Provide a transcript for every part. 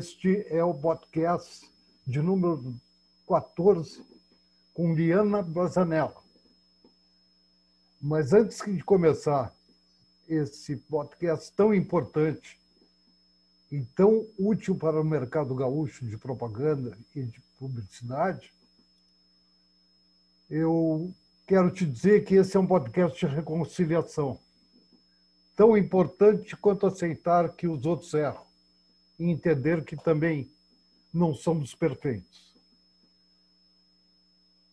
Este é o podcast de número 14 com Liana Bazanella. Mas antes de começar esse podcast tão importante e tão útil para o mercado gaúcho de propaganda e de publicidade, eu quero te dizer que esse é um podcast de reconciliação, tão importante quanto aceitar que os outros erram e entender que também não somos perfeitos.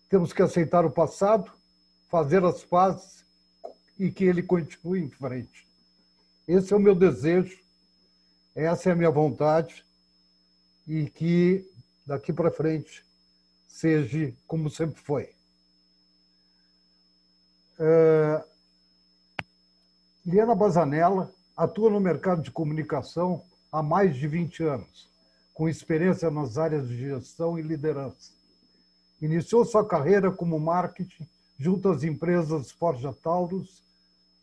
Temos que aceitar o passado, fazer as pazes e que ele continue em frente. Esse é o meu desejo, essa é a minha vontade e que daqui para frente seja como sempre foi. Uh, Liana Bazanella atua no mercado de comunicação há mais de 20 anos, com experiência nas áreas de gestão e liderança. Iniciou sua carreira como marketing junto às empresas Forja Taurus,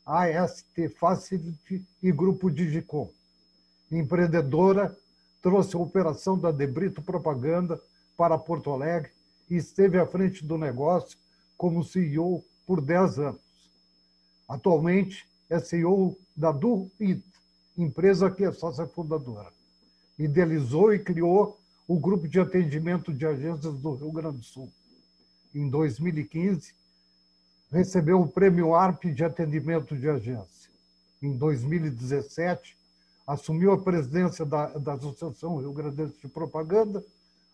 AST Facility e Grupo Digicom. Empreendedora, trouxe a operação da Debrito Propaganda para Porto Alegre e esteve à frente do negócio como CEO por 10 anos. Atualmente é CEO da DuIt, empresa que é sócia fundadora. Idealizou e criou o Grupo de Atendimento de Agências do Rio Grande do Sul. Em 2015, recebeu o Prêmio ARP de Atendimento de Agência. Em 2017, assumiu a presidência da, da Associação Rio Grande de Propaganda,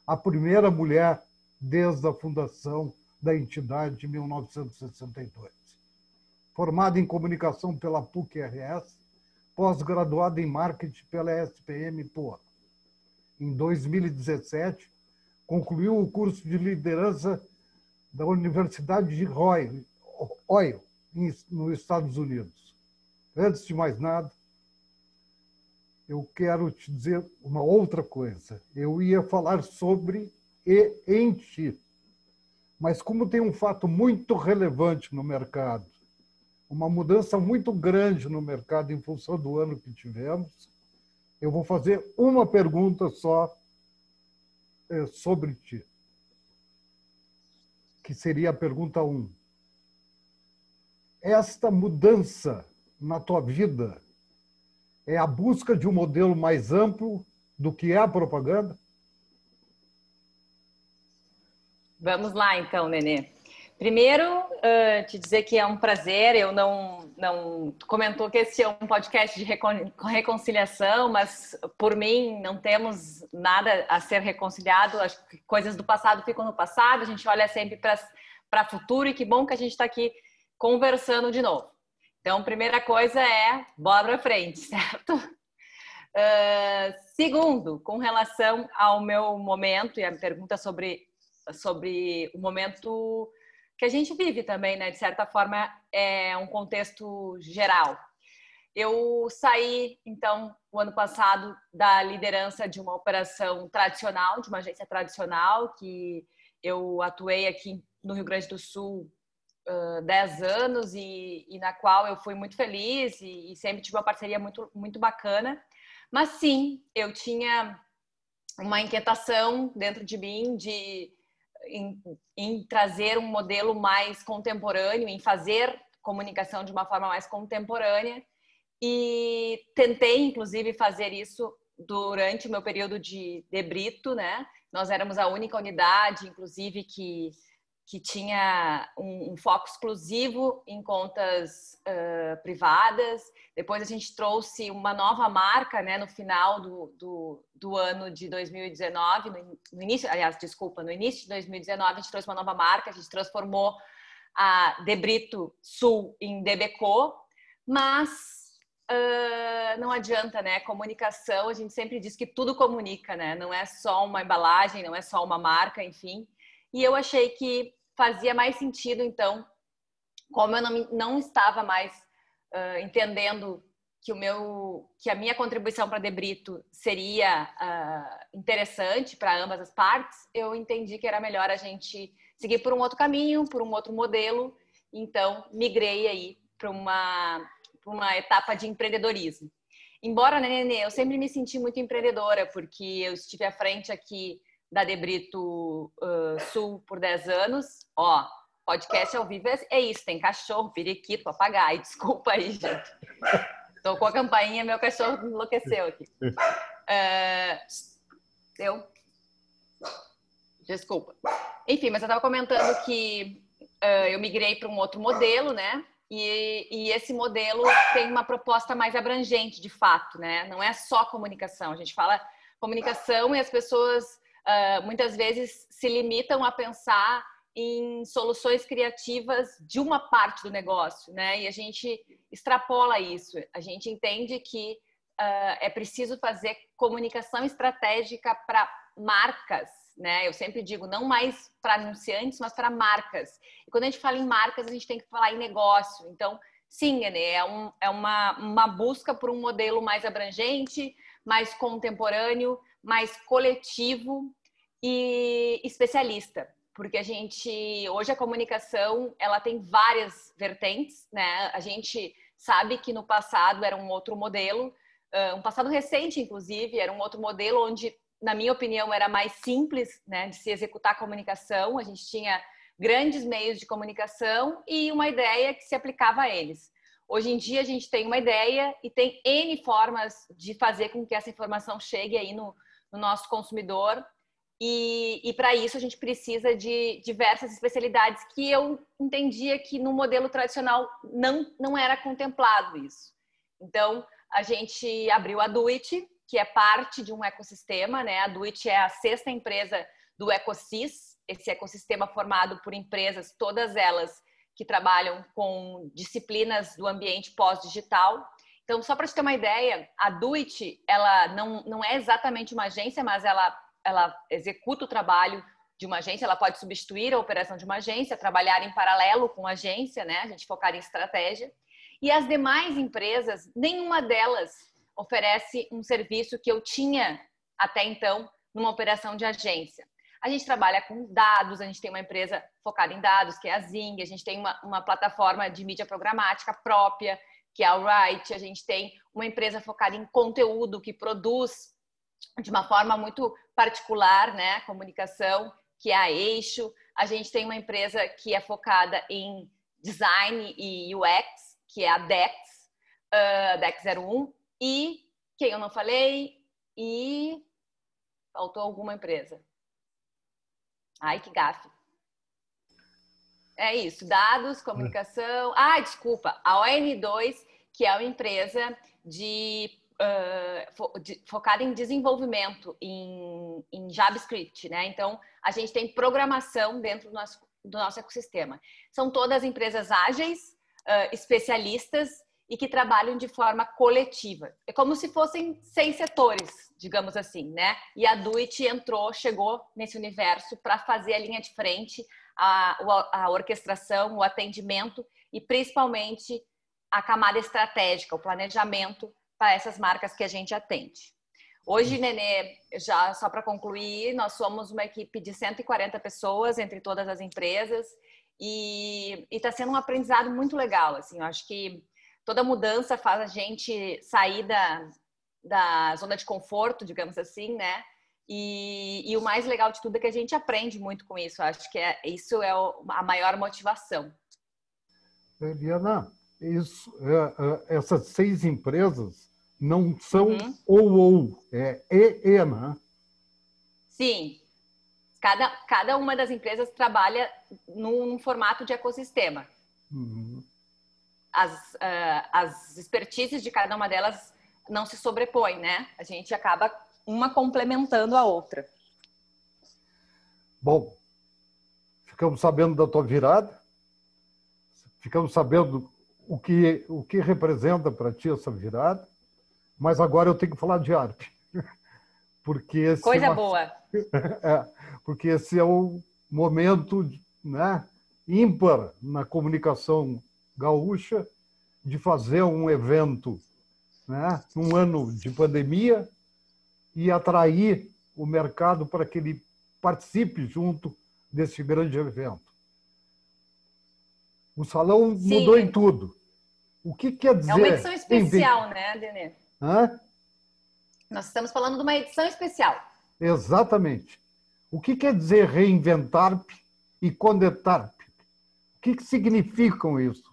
a primeira mulher desde a fundação da entidade em 1962. Formada em comunicação pela PUC-RS, pós-graduado em marketing pela SPM Poa. Em 2017, concluiu o curso de liderança da Universidade de Roy, Oil, nos Estados Unidos. Antes de mais nada, eu quero te dizer uma outra coisa. Eu ia falar sobre e em ti. Mas como tem um fato muito relevante no mercado, uma mudança muito grande no mercado em função do ano que tivemos. Eu vou fazer uma pergunta só é, sobre ti, que seria a pergunta 1. Um. Esta mudança na tua vida é a busca de um modelo mais amplo do que é a propaganda? Vamos lá, então, Nenê. Primeiro, uh, te dizer que é um prazer. Eu não, não comentou que esse é um podcast de recon, reconciliação, mas por mim não temos nada a ser reconciliado. As coisas do passado ficam no passado. A gente olha sempre para o futuro e que bom que a gente está aqui conversando de novo. Então, primeira coisa é bora para frente, certo? Uh, segundo, com relação ao meu momento e a pergunta sobre sobre o momento que a gente vive também, né? De certa forma, é um contexto geral. Eu saí, então, o ano passado, da liderança de uma operação tradicional, de uma agência tradicional, que eu atuei aqui no Rio Grande do Sul uh, 10 anos e, e, na qual eu fui muito feliz e, e sempre tive uma parceria muito, muito bacana. Mas sim, eu tinha uma inquietação dentro de mim de em, em trazer um modelo mais contemporâneo, em fazer comunicação de uma forma mais contemporânea e tentei inclusive fazer isso durante o meu período de debrito, né? Nós éramos a única unidade, inclusive que que tinha um, um foco exclusivo em contas uh, privadas. Depois a gente trouxe uma nova marca, né, no final do, do, do ano de 2019, no, no, início, aliás, desculpa, no início de 2019 a gente trouxe uma nova marca, a gente transformou a Debrito Sul em Debeco, mas Uh, não adianta, né? Comunicação, a gente sempre diz que tudo comunica, né? Não é só uma embalagem, não é só uma marca, enfim. E eu achei que fazia mais sentido, então, como eu não, não estava mais uh, entendendo que o meu que a minha contribuição para Debrito seria uh, interessante para ambas as partes, eu entendi que era melhor a gente seguir por um outro caminho, por um outro modelo. Então, migrei aí para uma, uma etapa de empreendedorismo. Embora, né, Nenê, eu sempre me senti muito empreendedora, porque eu estive à frente aqui da Debrito uh, Sul por 10 anos. Ó, podcast ao vivo é, é isso, tem cachorro, periquito, papagaio. Desculpa aí, gente. Tocou a campainha, meu cachorro enlouqueceu aqui. Uh, eu? Desculpa. Enfim, mas eu estava comentando que uh, eu migrei para um outro modelo, né? E, e, esse modelo tem uma proposta mais abrangente, de fato, né? Não é só comunicação. A gente fala comunicação e as pessoas uh, muitas vezes se limitam a pensar em soluções criativas de uma parte do negócio, né? E a gente extrapola isso. A gente entende que uh, é preciso fazer comunicação estratégica para marcas né? Eu sempre digo, não mais para anunciantes, mas para marcas. E quando a gente fala em marcas, a gente tem que falar em negócio. Então, sim, né? é, um, é uma, uma busca por um modelo mais abrangente, mais contemporâneo, mais coletivo e especialista. Porque a gente, hoje a comunicação, ela tem várias vertentes, né? A gente sabe que no passado era um outro modelo, um passado recente, inclusive, era um outro modelo onde na minha opinião, era mais simples né, de se executar a comunicação. A gente tinha grandes meios de comunicação e uma ideia que se aplicava a eles. Hoje em dia, a gente tem uma ideia e tem N formas de fazer com que essa informação chegue aí no, no nosso consumidor. E, e para isso, a gente precisa de diversas especialidades que eu entendia que no modelo tradicional não, não era contemplado isso. Então, a gente abriu a Duit, que é parte de um ecossistema, né? A Duit é a sexta empresa do Ecosis, esse ecossistema formado por empresas, todas elas que trabalham com disciplinas do ambiente pós-digital. Então, só para te ter uma ideia, a Duit, ela não, não é exatamente uma agência, mas ela, ela executa o trabalho de uma agência, ela pode substituir a operação de uma agência, trabalhar em paralelo com a agência, né? A gente focar em estratégia. E as demais empresas, nenhuma delas oferece um serviço que eu tinha até então numa operação de agência. A gente trabalha com dados, a gente tem uma empresa focada em dados, que é a Zing, a gente tem uma, uma plataforma de mídia programática própria, que é a Write, a gente tem uma empresa focada em conteúdo, que produz de uma forma muito particular, né, comunicação, que é a Eixo. A gente tem uma empresa que é focada em design e UX, que é a Dex, uh, Dex 01, e quem eu não falei e faltou alguma empresa. Ai, que gafe. É isso, dados, comunicação. Ah, desculpa, a ON2, que é uma empresa de, uh, de focada em desenvolvimento em, em, JavaScript, né? Então, a gente tem programação dentro do nosso, do nosso ecossistema. São todas empresas ágeis, uh, especialistas e que trabalham de forma coletiva. É como se fossem seis setores, digamos assim, né? E a Duit entrou, chegou nesse universo para fazer a linha de frente, a, a orquestração, o atendimento e principalmente a camada estratégica, o planejamento para essas marcas que a gente atende. Hoje, Nenê, já só para concluir, nós somos uma equipe de 140 pessoas entre todas as empresas e está sendo um aprendizado muito legal. Assim, eu acho que toda mudança faz a gente sair da, da zona de conforto, digamos assim, né? E, e, o mais legal de tudo é que a gente aprende muito com isso. Acho que é, isso é o, a maior motivação. Eliana, isso, é, é, essas seis empresas não são uhum. ou ou, é e e, né? Sim. Cada, cada uma das empresas trabalha num, num formato de ecossistema. Uhum as, uh, as expertises de cada uma delas não se sobrepõem, né? A gente acaba uma complementando a outra. Bom, ficamos sabendo da tua virada, ficamos sabendo o que, o que representa para ti essa virada, mas agora eu tenho que falar de arte. Porque Coisa é uma... boa. é, porque esse é o momento né, ímpar na comunicação gaúcha de fazer um evento né, num ano de pandemia e atrair o mercado para que ele participe junto desse grande evento. O salão Sim. mudou em tudo. O que quer dizer? É uma edição especial, né, Denê? Hã? Nós estamos falando de uma edição especial. Exatamente. O que quer dizer reinventar e conectar? O que, que significam isso?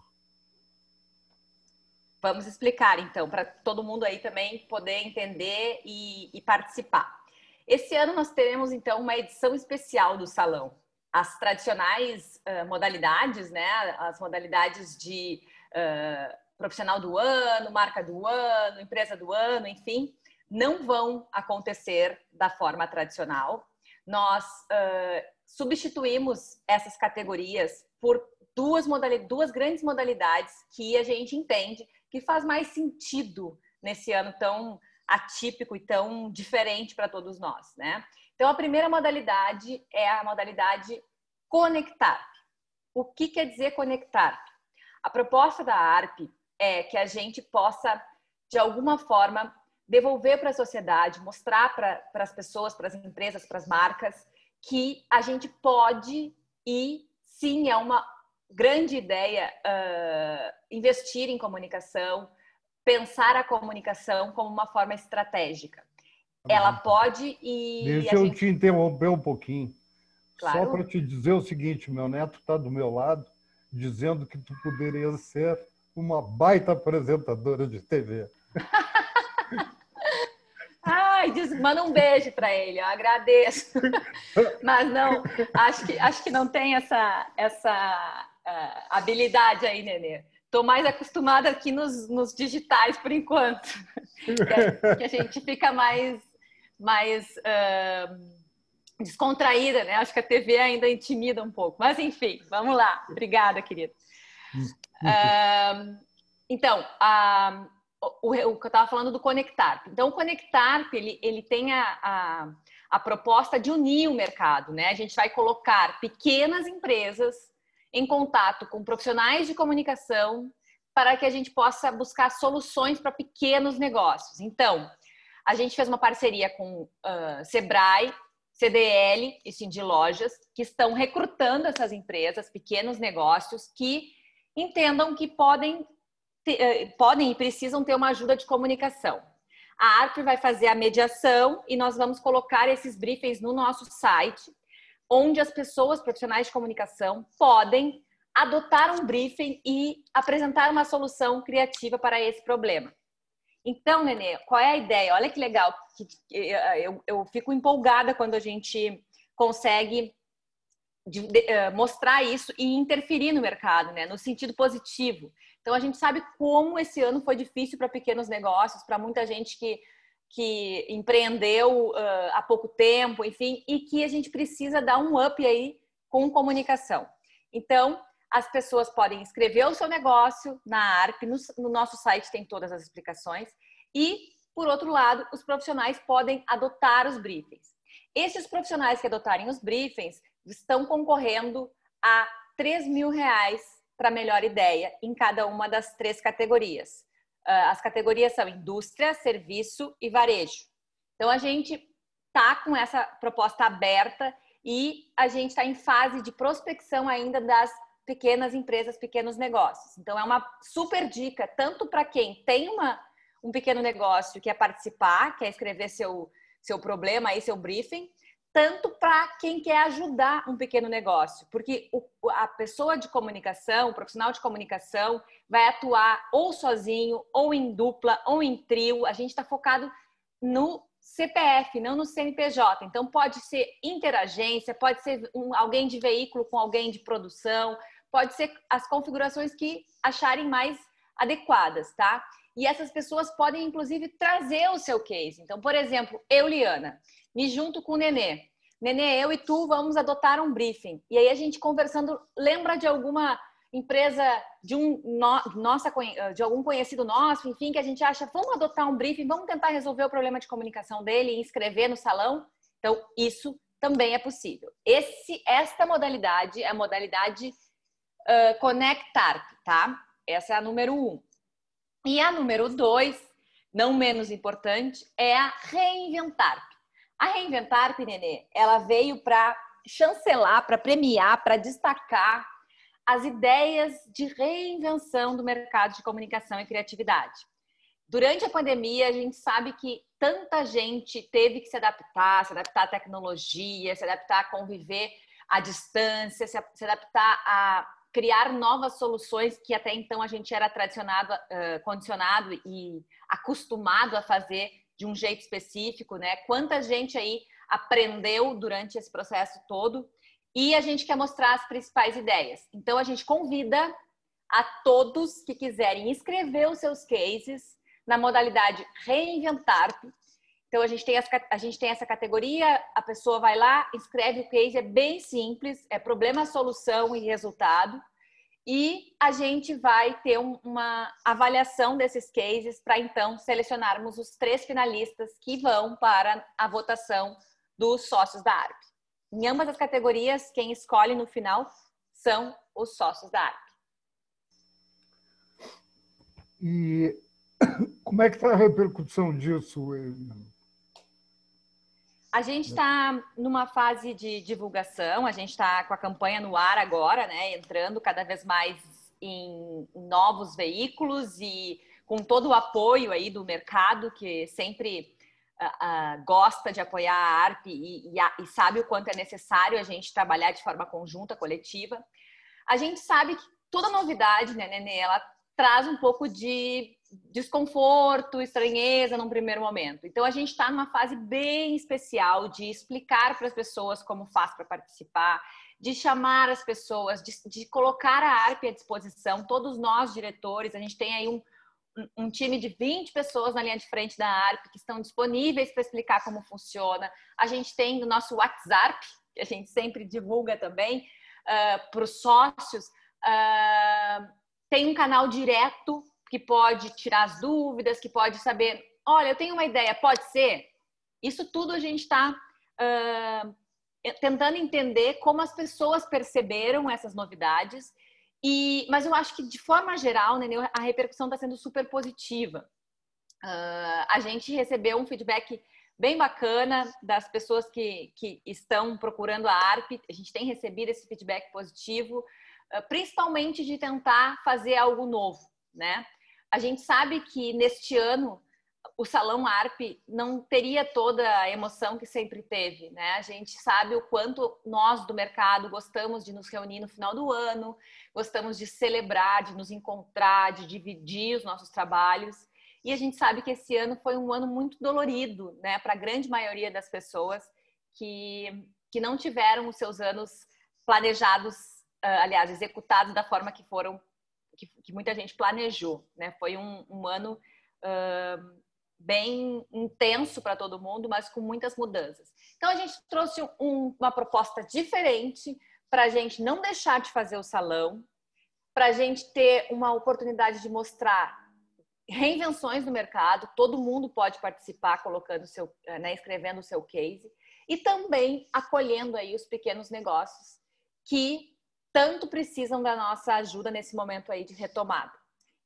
Vamos explicar, então, para todo mundo aí também poder entender e, e, participar. Esse ano nós teremos, então, uma edição especial do Salão. As tradicionais uh, modalidades, né? As modalidades de uh, profissional do ano, marca do ano, empresa do ano, enfim, não vão acontecer da forma tradicional. Nós uh, substituímos essas categorias por duas, duas grandes modalidades que a gente entende que faz mais sentido nesse ano tão atípico e tão diferente para todos nós, né? Então, a primeira modalidade é a modalidade conectar. O que quer dizer conectar? A proposta da ARP é que a gente possa, de alguma forma, devolver para a sociedade, mostrar para as pessoas, para as empresas, para as marcas, que a gente pode e sim é uma grande ideia uh, investir em comunicação, pensar a comunicação como uma forma estratégica. Ela pode e. Deixa eu gente... te interromper um pouquinho. Claro. Só para te dizer o seguinte: meu neto está do meu lado, dizendo que tu poderia ser uma baita apresentadora de TV. Ai, diz, manda um beijo para ele, eu agradeço. Mas não, acho que, acho que não tem essa, essa uh, habilidade aí, Nenê. Estou mais acostumada aqui nos, nos digitais por enquanto. que, a, que a gente fica mais, mais uh, descontraída, né? Acho que a TV ainda intimida um pouco. Mas enfim, vamos lá. Obrigada, querida. Uh, então, a o, o, que eu estava falando do Conectar. Então, o Conectar, ele, ele tem a, a, a, proposta de unir o mercado, né? A gente vai colocar pequenas empresas em contato com profissionais de comunicação para que a gente possa buscar soluções para pequenos negócios. Então, a gente fez uma parceria com uh, Sebrae, CDL e Cindy Lojas, que estão recrutando essas empresas, pequenos negócios, que entendam que podem eh, podem e precisam ter uma ajuda de comunicação. A ARP vai fazer a mediação e nós vamos colocar esses briefings no nosso site, onde as pessoas profissionais de comunicação podem adotar um briefing e apresentar uma solução criativa para esse problema. Então, Nenê, qual é a ideia? Olha que legal, eh, eu, eu fico empolgada quando a gente consegue eh, mostrar isso e interferir no mercado, né? no sentido positivo. Então a gente sabe como esse ano foi difícil para pequenos negócios, para muita gente que, que empreendeu uh, há pouco tempo, enfim, e que a gente precisa dar um up aí com comunicação. Então, as pessoas podem escrever o seu negócio na ARP, no, no nosso site tem todas as explicações, e, por outro lado, os profissionais podem adotar os briefings. Esses profissionais que adotarem os briefings estão concorrendo a 3 mil reais para melhor ideia em cada uma das três categorias. Ah, as categorias são indústria, serviço e varejo. Então a gente está com essa proposta aberta e a gente está em fase de prospecção ainda das pequenas empresas, pequenos negócios. Então é uma super dica tanto para quem tem uma, um pequeno negócio quer participar, quer escrever seu seu problema aí, seu briefing, tanto para quem quer ajudar um pequeno negócio, porque o, a pessoa de comunicação, o profissional de comunicação, vai atuar ou sozinho, ou em dupla, ou em trio. A gente está focado no CPF, não no CNPJ. Então, pode ser interagência, pode ser um, alguém de veículo com alguém de produção, pode ser as configurações que acharem mais adequadas, tá? E essas pessoas podem, inclusive, trazer o seu case. Então, por exemplo, eu, Liana, me junto com o Nenê. Nenê, eu e tu vamos adotar um briefing. E aí a gente conversando, lembra de alguma empresa de um no, nossa de algum conhecido nosso, enfim, que a gente acha, vamos adotar um briefing, vamos tentar resolver o problema de comunicação dele e inscrever no salão. Então, isso também é possível. Esse, esta modalidade é a modalidade uh, Connectar, tá? Essa é a número um. E a número dois, não menos importante, é a Reinventar. A Reinventar, Pinenê, ela veio para chancelar, para premiar, para destacar as ideias de reinvenção do mercado de comunicação e criatividade. Durante a pandemia, a gente sabe que tanta gente teve que se adaptar, se adaptar à tecnologia, se adaptar a conviver à distância, se adaptar a criar novas soluções que até então a gente era tradicionado, condicionado e acostumado a fazer de um jeito específico, né? Quanta gente aí aprendeu durante esse processo todo e a gente quer mostrar as principais ideias. Então a gente convida a todos que quiserem escrever os seus cases na modalidade reinventar. Então a gente tem essa, a gente tem essa categoria, a pessoa vai lá, escreve o case, é bem simples, é problema, solução e resultado. E a gente vai ter uma avaliação desses cases para então selecionarmos os três finalistas que vão para a votação dos sócios da ARP. Em ambas as categorias, quem escolhe no final são os sócios da ARP. E como é que está a repercussão disso? A gente está numa fase de divulgação, a gente está com a campanha no ar agora, né? Entrando cada vez mais em novos veículos e com todo o apoio aí do mercado, que sempre uh, gosta de apoiar a ARP e, e, a, e sabe o quanto é necessário a gente trabalhar de forma conjunta, coletiva. A gente sabe que toda novidade, né, Nenê, ela traz um pouco de desconforto, estranheza num primeiro momento. Então a gente está numa fase bem especial de explicar para as pessoas como faz para participar, de chamar as pessoas, de, de, colocar a ARP à disposição. Todos nós diretores, a gente tem aí um, um time de 20 pessoas na linha de frente da ARP que estão disponíveis para explicar como funciona. A gente tem o nosso WhatsApp, que a gente sempre divulga também, uh, para os sócios. Uh, tem um canal direto que pode tirar as dúvidas, que pode saber, olha, eu tenho uma ideia, pode ser? Isso tudo a gente está uh, tentando entender como as pessoas perceberam essas novidades e, mas eu acho que, de forma geral, né, a repercussão está sendo super positiva. Uh, a gente recebeu um feedback bem bacana das pessoas que, que estão procurando a ARP. A gente tem recebido esse feedback positivo, uh, principalmente de tentar fazer algo novo, né? A gente sabe que neste ano o Salão ARP não teria toda a emoção que sempre teve, né? A gente sabe o quanto nós do mercado gostamos de nos reunir no final do ano, gostamos de celebrar, de nos encontrar, de dividir os nossos trabalhos. E a gente sabe que esse ano foi um ano muito dolorido, né, para a grande maioria das pessoas que, que não tiveram os seus anos planejados, uh, aliás, executados da forma que foram, que, que muita gente planejou, né? Foi um, um ano uh, bem intenso para todo mundo, mas com muitas mudanças. Então a gente trouxe um, uma proposta diferente para a gente não deixar de fazer o salão, para a gente ter uma oportunidade de mostrar reinvenções no mercado, todo mundo pode participar colocando seu, né, escrevendo o seu case e também acolhendo aí os pequenos negócios que tanto precisam da nossa ajuda nesse momento aí de retomada.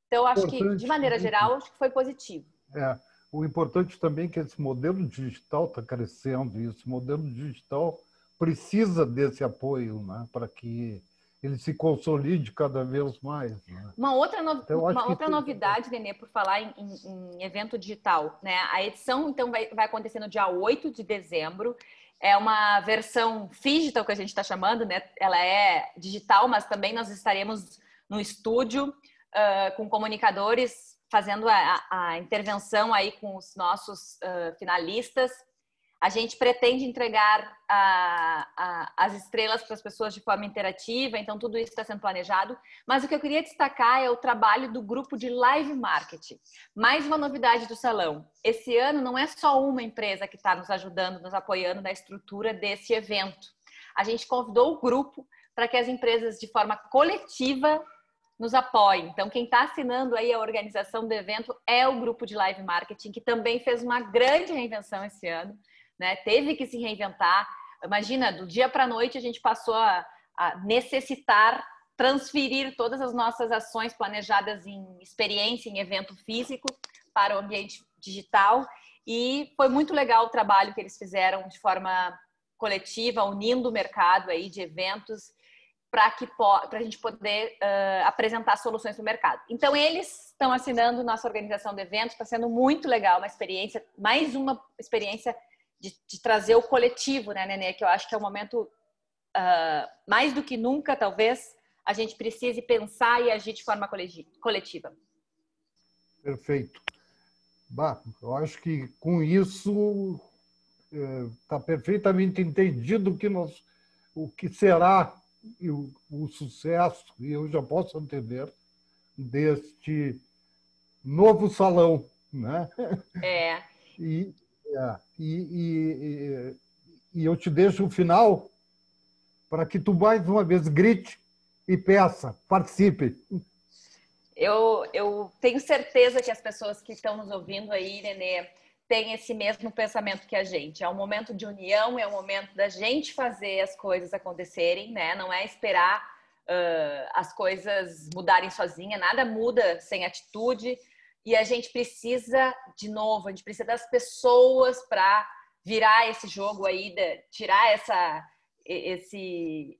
Então, acho Importante. que, de maneira geral, acho que foi positivo. É. O importante também é que esse modelo digital está crescendo e esse modelo digital precisa desse apoio né, para que ele se consolide cada vez mais. Né? Uma outra, no... então, uma outra que... novidade, Nenê, por falar em, em, em, evento digital. Né? A edição, então, vai, vai acontecer no dia 8 de dezembro. É uma versão digital que a gente está chamando, né? Ela é digital, mas também nós estaremos no estúdio uh, com comunicadores fazendo a, a intervenção aí com os nossos uh, finalistas. A gente pretende entregar a, a, as estrelas para as pessoas de forma interativa, então tudo isso está sendo planejado. Mas o que eu queria destacar é o trabalho do grupo de live marketing. Mais uma novidade do salão. Esse ano não é só uma empresa que está nos ajudando, nos apoiando na estrutura desse evento. A gente convidou o grupo para que as empresas, de forma coletiva, nos apoie. Então, quem está assinando aí a organização do evento é o grupo de live marketing, que também fez uma grande reinvenção esse ano, né? Teve que se reinventar. Imagina, do dia para a noite a gente passou a, a, necessitar transferir todas as nossas ações planejadas em experiência, em evento físico, para o ambiente digital. E foi muito legal o trabalho que eles fizeram de forma coletiva, unindo o mercado aí de eventos para que para a gente poder uh, apresentar soluções no mercado. Então eles estão assinando nossa organização de eventos, está sendo muito legal, uma experiência, mais uma experiência de, de, trazer o coletivo, né, Nenê? Que eu acho que é o momento uh, mais do que nunca, talvez, a gente precise pensar e agir de forma coletiva. Perfeito. Bah, eu acho que com isso está é, perfeitamente entendido que nós, o que será o, o sucesso, e eu já posso entender, deste novo salão. Né? É. E, é, e, e, e, eu te deixo o final para que tu mais uma vez grite e peça, participe. Eu, eu tenho certeza que as pessoas que estão nos ouvindo aí, Nenê, têm esse mesmo pensamento que a gente. É um momento de união, é um momento da gente fazer as coisas acontecerem, né? Não é esperar uh, as coisas mudarem sozinha, nada muda sem atitude. E a gente precisa, de novo, a gente precisa das pessoas para virar esse jogo aí, tirar essa, esse,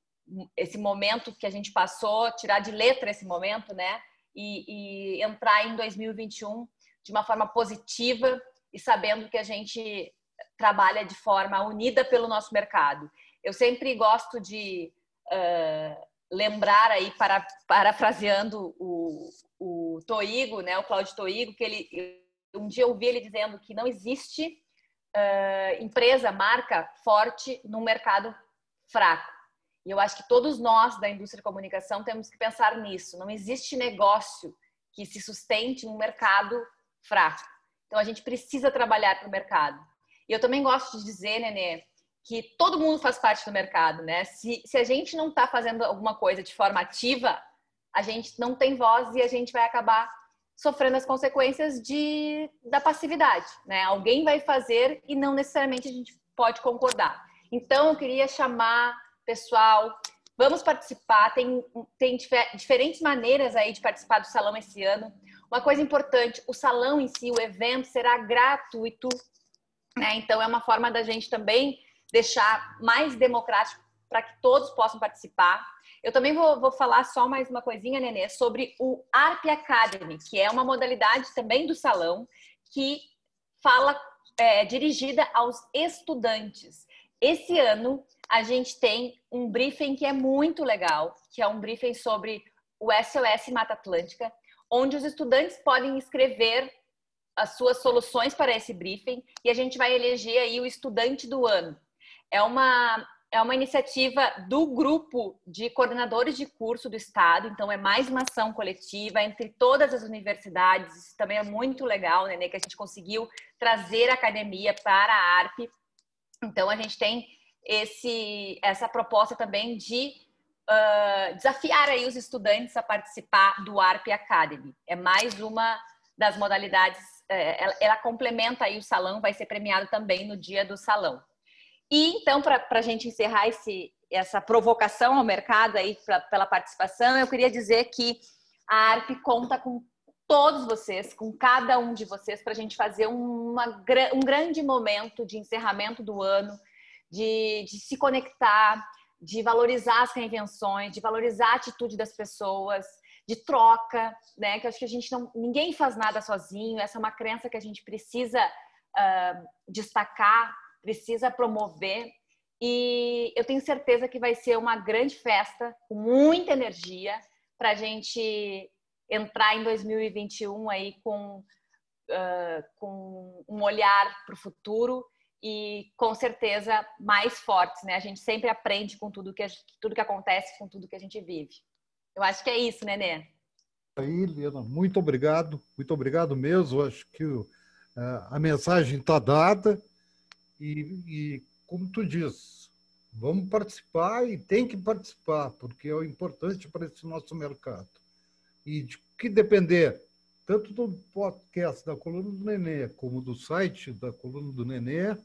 esse momento que a gente passou, tirar de letra esse momento, né? E, e entrar em 2021 de uma forma positiva e sabendo que a gente trabalha de forma unida pelo nosso mercado. Eu sempre gosto de uh, lembrar aí, para, parafraseando o, o Toigo, né, o Cláudio Toigo, que ele um dia eu ouvi ele dizendo que não existe uh, empresa, marca forte num mercado fraco. E eu acho que todos nós da indústria de comunicação temos que pensar nisso. Não existe negócio que se sustente num mercado fraco. Então a gente precisa trabalhar para o mercado. E eu também gosto de dizer, Nenê, que todo mundo faz parte do mercado, né? Se, se a gente não está fazendo alguma coisa de forma ativa, a gente não tem voz e a gente vai acabar sofrendo as consequências de, da passividade, né? Alguém vai fazer e não necessariamente a gente pode concordar. Então, eu queria chamar pessoal, vamos participar. Tem, tem diferentes maneiras aí de participar do salão esse ano. Uma coisa importante, o salão em si, o evento será gratuito, né? Então é uma forma da gente também deixar mais democrático para que todos possam participar. Eu também vou, vou, falar só mais uma coisinha, Nenê, sobre o ARP Academy, que é uma modalidade também do salão que fala é, dirigida aos estudantes. Esse ano a gente tem um briefing que é muito legal, que é um briefing sobre o SOS Mata Atlântica, onde os estudantes podem escrever as suas soluções para esse briefing e a gente vai eleger aí o estudante do ano. É uma é uma iniciativa do grupo de coordenadores de curso do estado, então é mais uma ação coletiva entre todas as universidades. Isso também é muito legal, né, que a gente conseguiu trazer a academia para a ARP. Então a gente tem esse essa proposta também de uh, desafiar aí os estudantes a participar do ARP Academy. É mais uma das modalidades, é, ela, ela, complementa aí o salão, vai ser premiado também no dia do salão. E então, para a gente encerrar esse, essa provocação ao mercado aí pra, pela participação, eu queria dizer que a ARP conta com todos vocês, com cada um de vocês, para a gente fazer uma, um grande momento de encerramento do ano, de, de se conectar, de valorizar as reinvenções, de valorizar a atitude das pessoas, de troca, né? Que eu acho que a gente não, ninguém faz nada sozinho. Essa é uma crença que a gente precisa uh, destacar, precisa promover. E eu tenho certeza que vai ser uma grande festa com muita energia para a gente entrar em 2021 aí com, uh, com um olhar para o futuro e com certeza mais fortes, né? A gente sempre aprende com tudo que tudo que acontece, com tudo que a gente vive. Eu acho que é isso, né, Nê? Aí, Lena, muito obrigado, muito obrigado mesmo. Acho que uh, a mensagem está dada e, e, como tu diz, vamos participar e tem que participar, porque é importante para esse nosso mercado. E de que depender, tanto do podcast da Coluna do Nenê, como do site da Coluna do Nenê,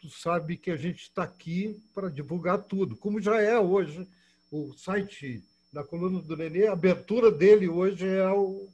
tu sabe que a gente está aqui para divulgar tudo, como já é hoje o site da coluna do Nenê, a abertura dele hoje é o,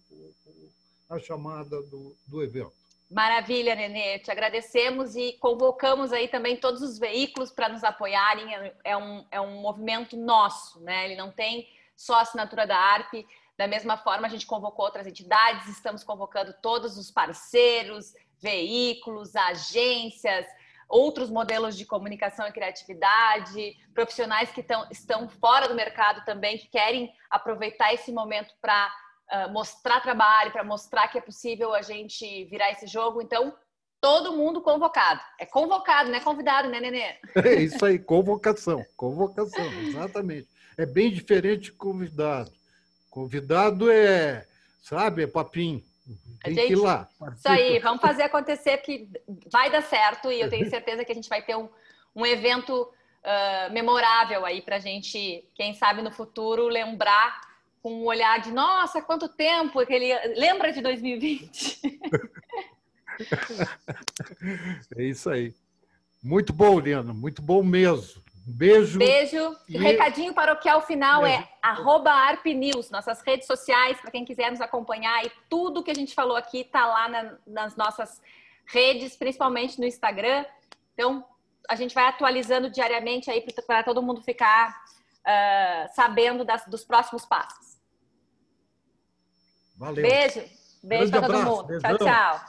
a chamada do, do evento. Maravilha, Nenê. Te agradecemos e convocamos aí também todos os veículos para nos apoiarem. É um, é um movimento nosso, né? Ele não tem só assinatura da ARP. Da mesma forma, a gente convocou outras entidades, estamos convocando todos os parceiros, veículos, agências, outros modelos de comunicação e criatividade, profissionais que tão, estão fora do mercado também, que querem aproveitar esse momento para uh, mostrar trabalho, para mostrar que é possível a gente virar esse jogo. Então, todo mundo convocado. É convocado, não é convidado, né, Nenê? É isso aí, convocação. Convocação, exatamente. É bem diferente de convidado. Convidado é, sabe, é papinho. Tem gente, que ir lá. Isso aí, vamos fazer acontecer que vai dar certo e eu tenho certeza que a gente vai ter um, um evento uh, memorável aí para a gente, quem sabe no futuro, lembrar com um olhar de nossa, quanto tempo aquele lembra de 2020. é isso aí. Muito bom, Liana, muito bom mesmo. Beijo. Beijo. E... Recadinho paroquial final Beijo. é arroba ArpNews, nossas redes sociais, para quem quiser nos acompanhar. E tudo que a gente falou aqui está lá na, nas nossas redes, principalmente no Instagram. Então, a gente vai atualizando diariamente aí para todo mundo ficar uh, sabendo das, dos próximos passos. Valeu. Beijo. Beijo para todo mundo. Beijão. Tchau, tchau.